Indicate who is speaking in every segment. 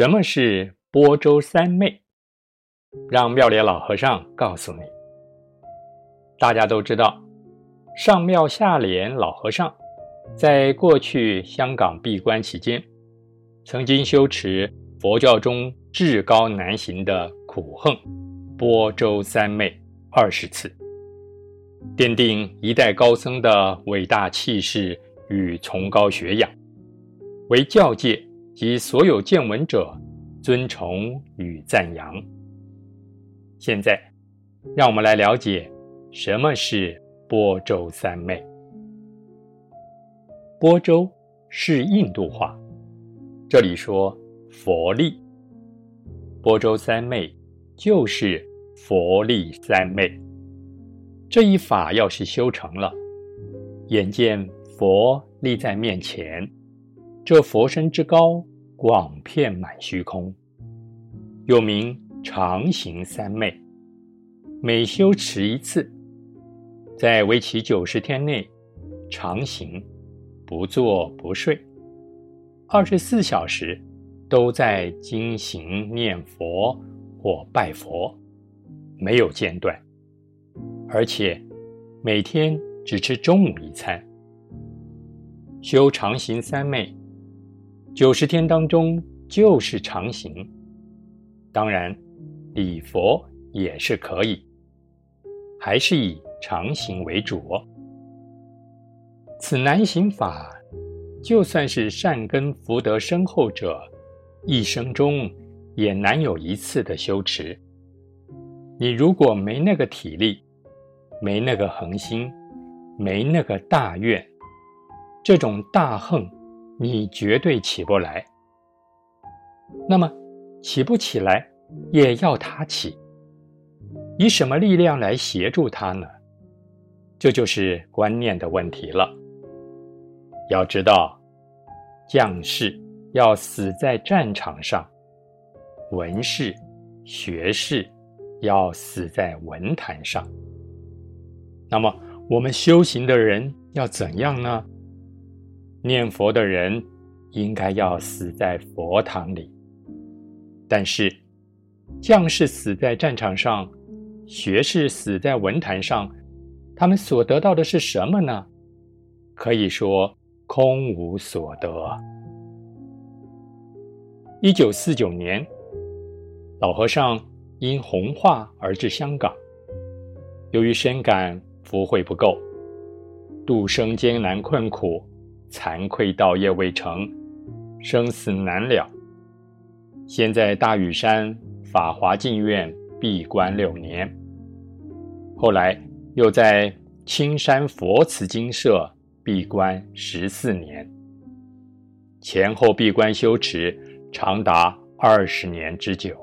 Speaker 1: 什么是播州三昧？让妙莲老和尚告诉你。大家都知道，上庙下莲老和尚在过去香港闭关期间，曾经修持佛教中至高难行的苦行播州三昧二十次，奠定一代高僧的伟大气势与崇高学养，为教界及所有见闻者尊崇与赞扬。现在，让我们来了解。什么是波州三昧？波州是印度话，这里说佛力。波州三昧就是佛力三昧。这一法要是修成了，眼见佛立在面前，这佛身之高广遍满虚空，又名常行三昧。每修持一次。在为期九十天内，常行，不坐不睡，二十四小时都在精行念佛或拜佛，没有间断，而且每天只吃中午一餐。修常行三昧，九十天当中就是常行，当然礼佛也是可以，还是以。常行为主，此难行法，就算是善根福德深厚者，一生中也难有一次的修持。你如果没那个体力，没那个恒心，没那个大愿，这种大横，你绝对起不来。那么，起不起来，也要他起，以什么力量来协助他呢？这就是观念的问题了。要知道，将士要死在战场上，文士、学士要死在文坛上。那么，我们修行的人要怎样呢？念佛的人应该要死在佛堂里，但是将士死在战场上，学士死在文坛上。他们所得到的是什么呢？可以说空无所得。一九四九年，老和尚因红化而至香港，由于深感福慧不够，度生艰难困苦，惭愧道业未成，生死难了，先在大屿山法华净院闭关六年，后来。又在青山佛慈精舍闭关十四年，前后闭关修持长达二十年之久。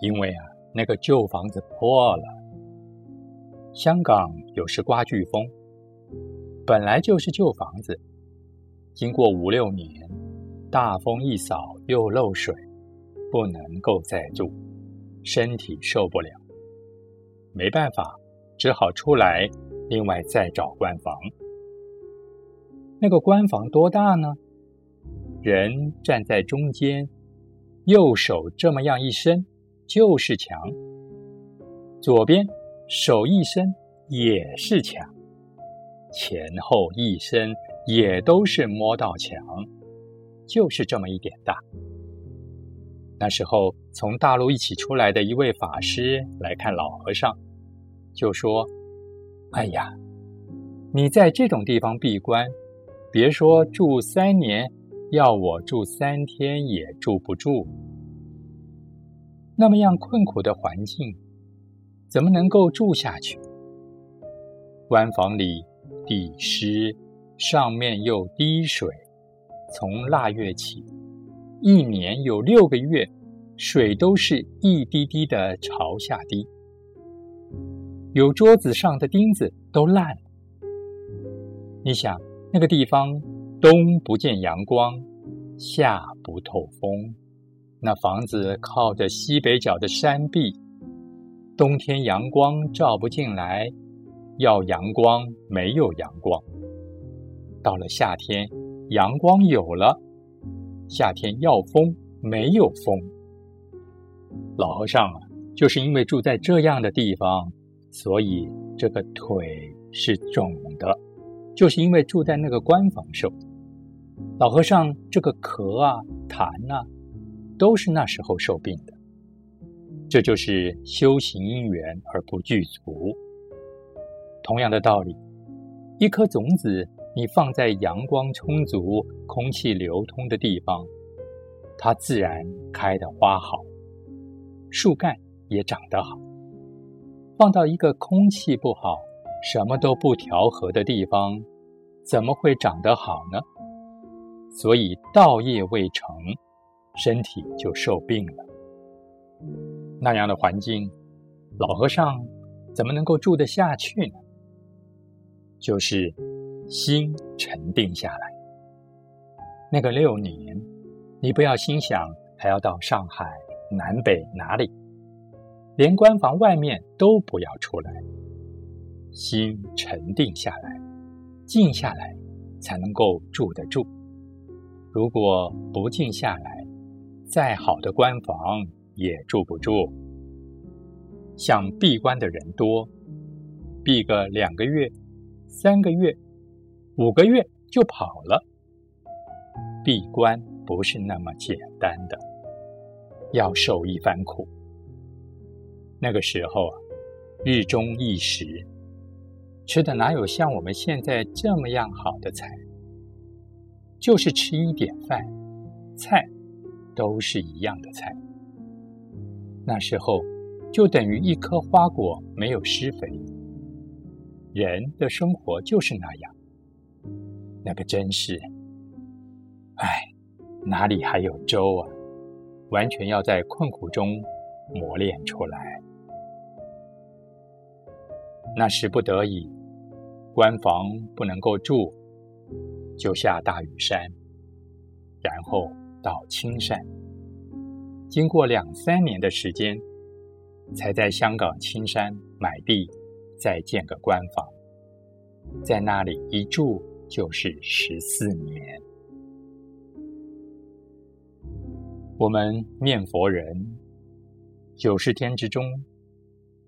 Speaker 1: 因为啊，那个旧房子破了。香港有时刮飓风，本来就是旧房子，经过五六年，大风一扫又漏水，不能够再住，身体受不了。没办法，只好出来，另外再找官房。那个官房多大呢？人站在中间，右手这么样一伸，就是墙；左边手一伸，也是墙；前后一伸，也都是摸到墙，就是这么一点大。那时候从大陆一起出来的一位法师来看老和尚，就说：“哎呀，你在这种地方闭关，别说住三年，要我住三天也住不住。那么样困苦的环境，怎么能够住下去？关房里地湿，上面又滴水，从腊月起。”一年有六个月，水都是一滴滴的朝下滴，有桌子上的钉子都烂了。你想，那个地方冬不见阳光，夏不透风，那房子靠着西北角的山壁，冬天阳光照不进来，要阳光没有阳光，到了夏天，阳光有了。夏天要风没有风。老和尚啊，就是因为住在这样的地方，所以这个腿是肿的，就是因为住在那个官房受。老和尚这个咳啊、痰啊，都是那时候受病的。这就是修行因缘而不具足。同样的道理，一颗种子，你放在阳光充足、空气流通的地方，它自然开的花好，树干也长得好。放到一个空气不好、什么都不调和的地方，怎么会长得好呢？所以道业未成，身体就受病了。那样的环境，老和尚怎么能够住得下去呢？就是心沉定下来。那个六年，你不要心想还要到上海、南北哪里，连关房外面都不要出来。心沉定下来，静下来，才能够住得住。如果不静下来，再好的官房也住不住。想闭关的人多，闭个两个月、三个月、五个月就跑了。闭关不是那么简单的，要受一番苦。那个时候啊，日中一时，吃的哪有像我们现在这么样好的菜？就是吃一点饭，菜都是一样的菜。那时候就等于一颗花果没有施肥。人的生活就是那样，那个真是，唉，哪里还有粥啊？完全要在困苦中磨练出来。那时不得已，官房不能够住。就下大屿山，然后到青山。经过两三年的时间，才在香港青山买地，再建个官房，在那里一住就是十四年。我们念佛人，九十天之中，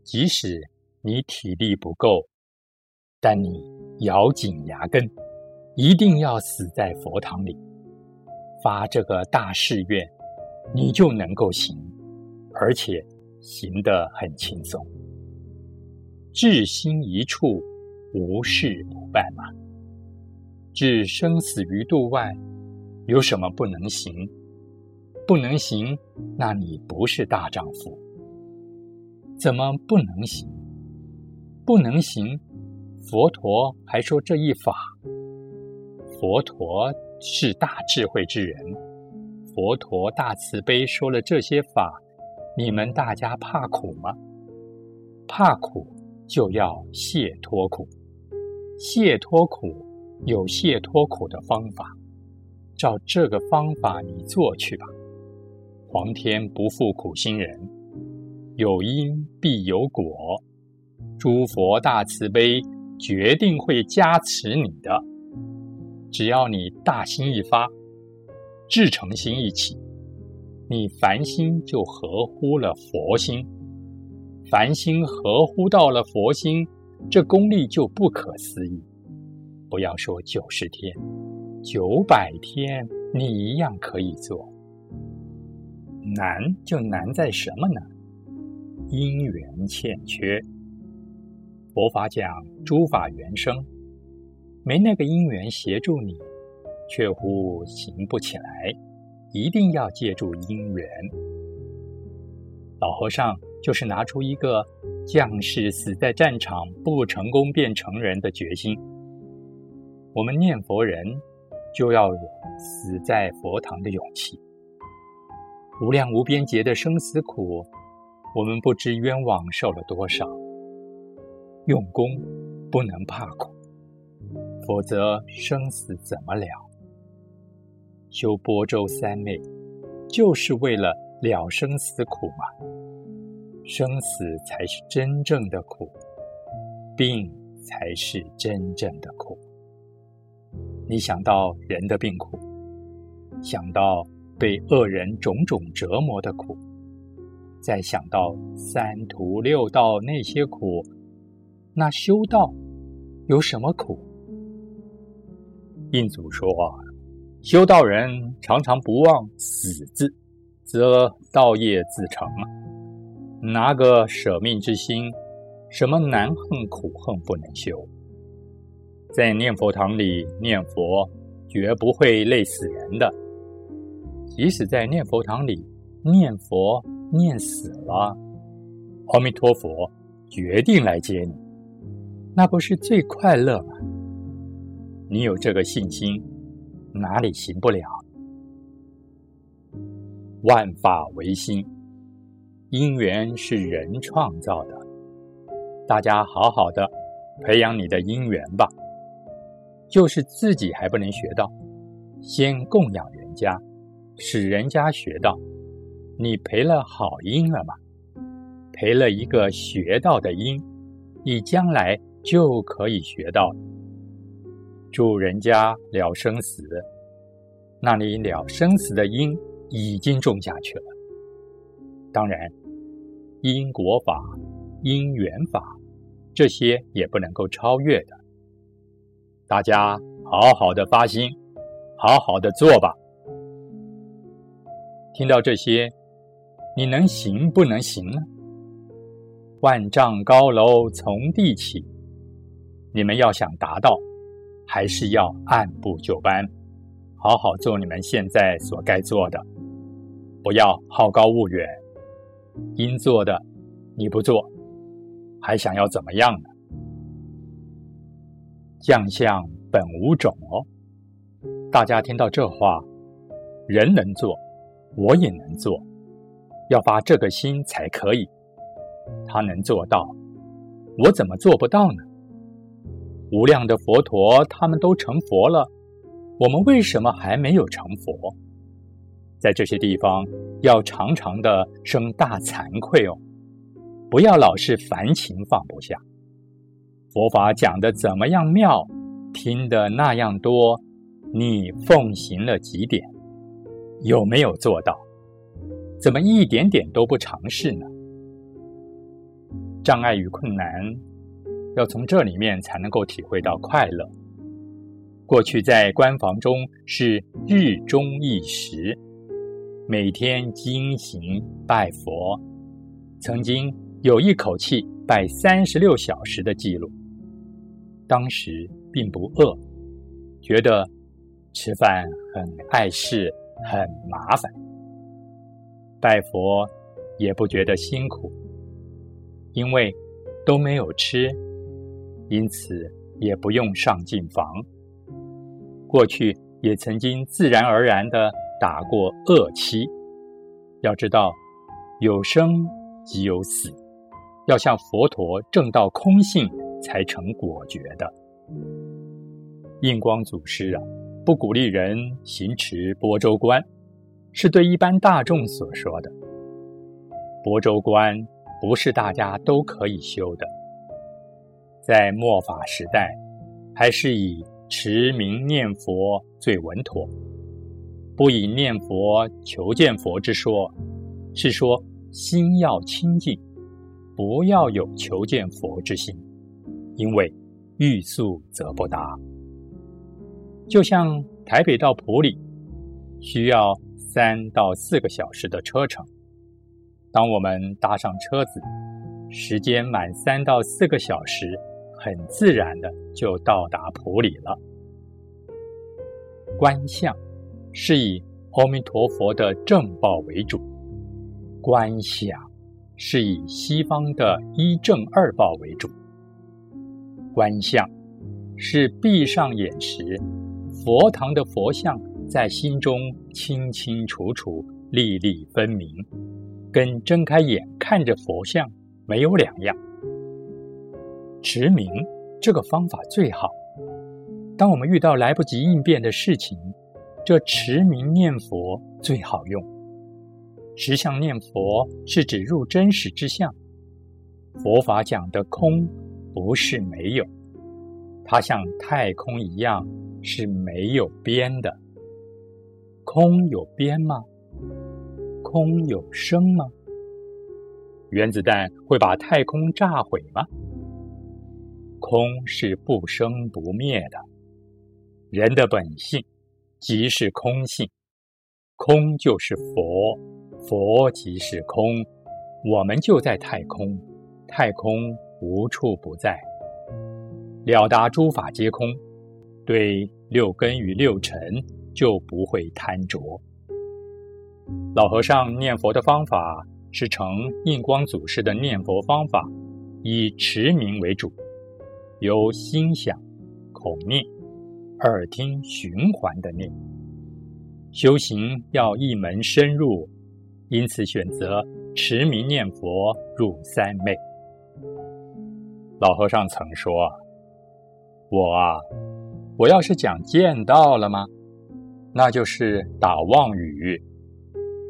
Speaker 1: 即使你体力不够，但你咬紧牙根。一定要死在佛堂里，发这个大誓愿，你就能够行，而且行得很轻松。至心一处，无事不办嘛。置生死于度外，有什么不能行？不能行，那你不是大丈夫。怎么不能行？不能行，佛陀还说这一法。佛陀是大智慧之人，佛陀大慈悲，说了这些法，你们大家怕苦吗？怕苦就要解脱苦，解脱苦有解脱苦的方法，照这个方法你做去吧。皇天不负苦心人，有因必有果，诸佛大慈悲，决定会加持你的。只要你大心一发，至诚心一起，你凡心就合乎了佛心，凡心合乎到了佛心，这功力就不可思议。不要说九十天，九百天，你一样可以做。难就难在什么呢？因缘欠缺。佛法讲诸法原生。没那个因缘协助你，却乎行不起来。一定要借助因缘。老和尚就是拿出一个将士死在战场不成功变成人的决心。我们念佛人就要有死在佛堂的勇气。无量无边劫的生死苦，我们不知冤枉受了多少。用功不能怕苦。否则生死怎么了？修波州三昧，就是为了了生死苦嘛。生死才是真正的苦，病才是真正的苦。你想到人的病苦，想到被恶人种种折磨的苦，再想到三途六道那些苦，那修道有什么苦？印祖说：“修道人常常不忘死字，则道业自成。拿个舍命之心，什么难恨苦恨不能修？在念佛堂里念佛，绝不会累死人的。即使在念佛堂里念佛念死了，阿弥陀佛决定来接你，那不是最快乐吗？”你有这个信心，哪里行不了？万法唯心，因缘是人创造的。大家好好的培养你的因缘吧。就是自己还不能学到，先供养人家，使人家学到，你培了好因了吗？培了一个学到的因，你将来就可以学到。祝人家了生死，那你了生死的因已经种下去了。当然，因果法、因缘法这些也不能够超越的。大家好好的发心，好好的做吧。听到这些，你能行不能行呢？万丈高楼从地起，你们要想达到。还是要按部就班，好好做你们现在所该做的，不要好高骛远。应做的你不做，还想要怎么样呢？将相本无种哦。大家听到这话，人能做，我也能做，要发这个心才可以。他能做到，我怎么做不到呢？无量的佛陀，他们都成佛了，我们为什么还没有成佛？在这些地方要常常的生大惭愧哦，不要老是烦情放不下。佛法讲的怎么样妙，听的那样多，你奉行了几点？有没有做到？怎么一点点都不尝试呢？障碍与困难。要从这里面才能够体会到快乐。过去在关房中是日中一时，每天精行拜佛，曾经有一口气拜三十六小时的记录。当时并不饿，觉得吃饭很碍事，很麻烦。拜佛也不觉得辛苦，因为都没有吃。因此也不用上进房。过去也曾经自然而然的打过恶妻。要知道，有生即有死，要向佛陀证到空性，才成果觉的。印光祖师啊，不鼓励人行持波州观，是对一般大众所说的。波州观不是大家都可以修的。在末法时代，还是以持名念佛最稳妥，不以念佛求见佛之说，是说心要清净，不要有求见佛之心，因为欲速则不达。就像台北到普里，需要三到四个小时的车程，当我们搭上车子，时间满三到四个小时。很自然的就到达普里了。观相是以阿弥陀佛的正报为主，观想是以西方的一正二报为主。观相是闭上眼时，佛堂的佛像在心中清清楚楚、粒粒分明，跟睁开眼看着佛像没有两样。持名这个方法最好。当我们遇到来不及应变的事情，这持名念佛最好用。实相念佛是指入真实之相。佛法讲的空不是没有，它像太空一样是没有边的。空有边吗？空有生吗？原子弹会把太空炸毁吗？空是不生不灭的，人的本性即是空性，空就是佛，佛即是空，我们就在太空，太空无处不在，了达诸法皆空，对六根与六尘就不会贪着。老和尚念佛的方法是成印光祖师的念佛方法，以持名为主，由心想、口念、耳听、循环的念。修行要一门深入，因此选择持名念佛入三昧。老和尚曾说：“我啊，我要是讲见到了吗？那就是打妄语。”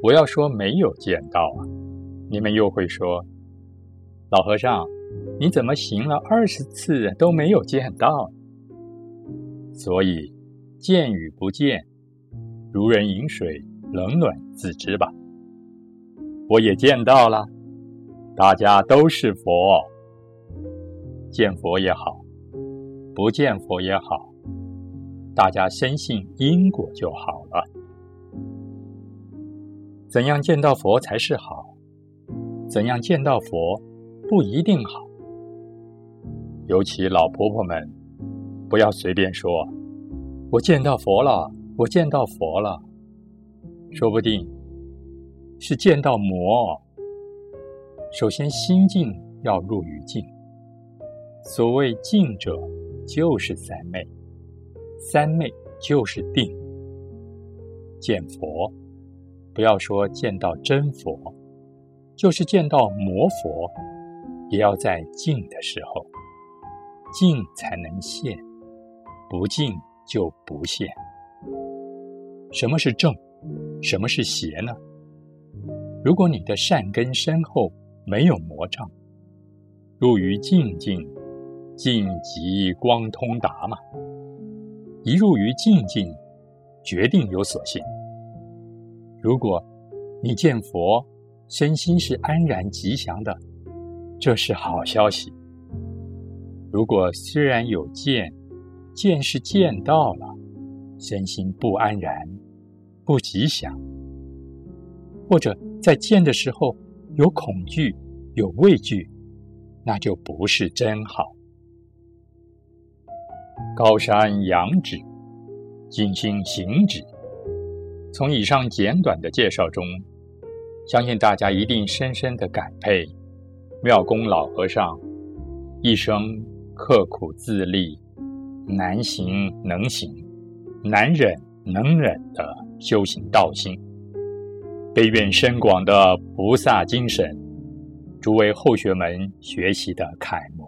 Speaker 1: 我要说没有见到啊，你们又会说，老和尚，你怎么行了二十次都没有见到？所以见与不见，如人饮水，冷暖自知吧。我也见到了，大家都是佛，见佛也好，不见佛也好，大家深信因果就好了。怎样见到佛才是好？怎样见到佛不一定好。尤其老婆婆们，不要随便说“我见到佛了，我见到佛了”，说不定是见到魔。首先，心境要入于静。所谓静者，就是三昧，三昧就是定。见佛。不要说见到真佛，就是见到魔佛，也要在静的时候，静才能现，不净就不现。什么是正？什么是邪呢？如果你的善根深厚，没有魔障，入于静静，静即光通达嘛。一入于静静，决定有所现。如果你见佛，身心是安然吉祥的，这是好消息。如果虽然有见，见是见到了，身心不安然、不吉祥，或者在见的时候有恐惧、有畏惧，那就不是真好。高山仰止，静心行止。从以上简短的介绍中，相信大家一定深深的感佩妙公老和尚一生刻苦自立、难行能行、难忍能忍的修行道心，悲愿深广的菩萨精神，诸位后学们学习的楷模。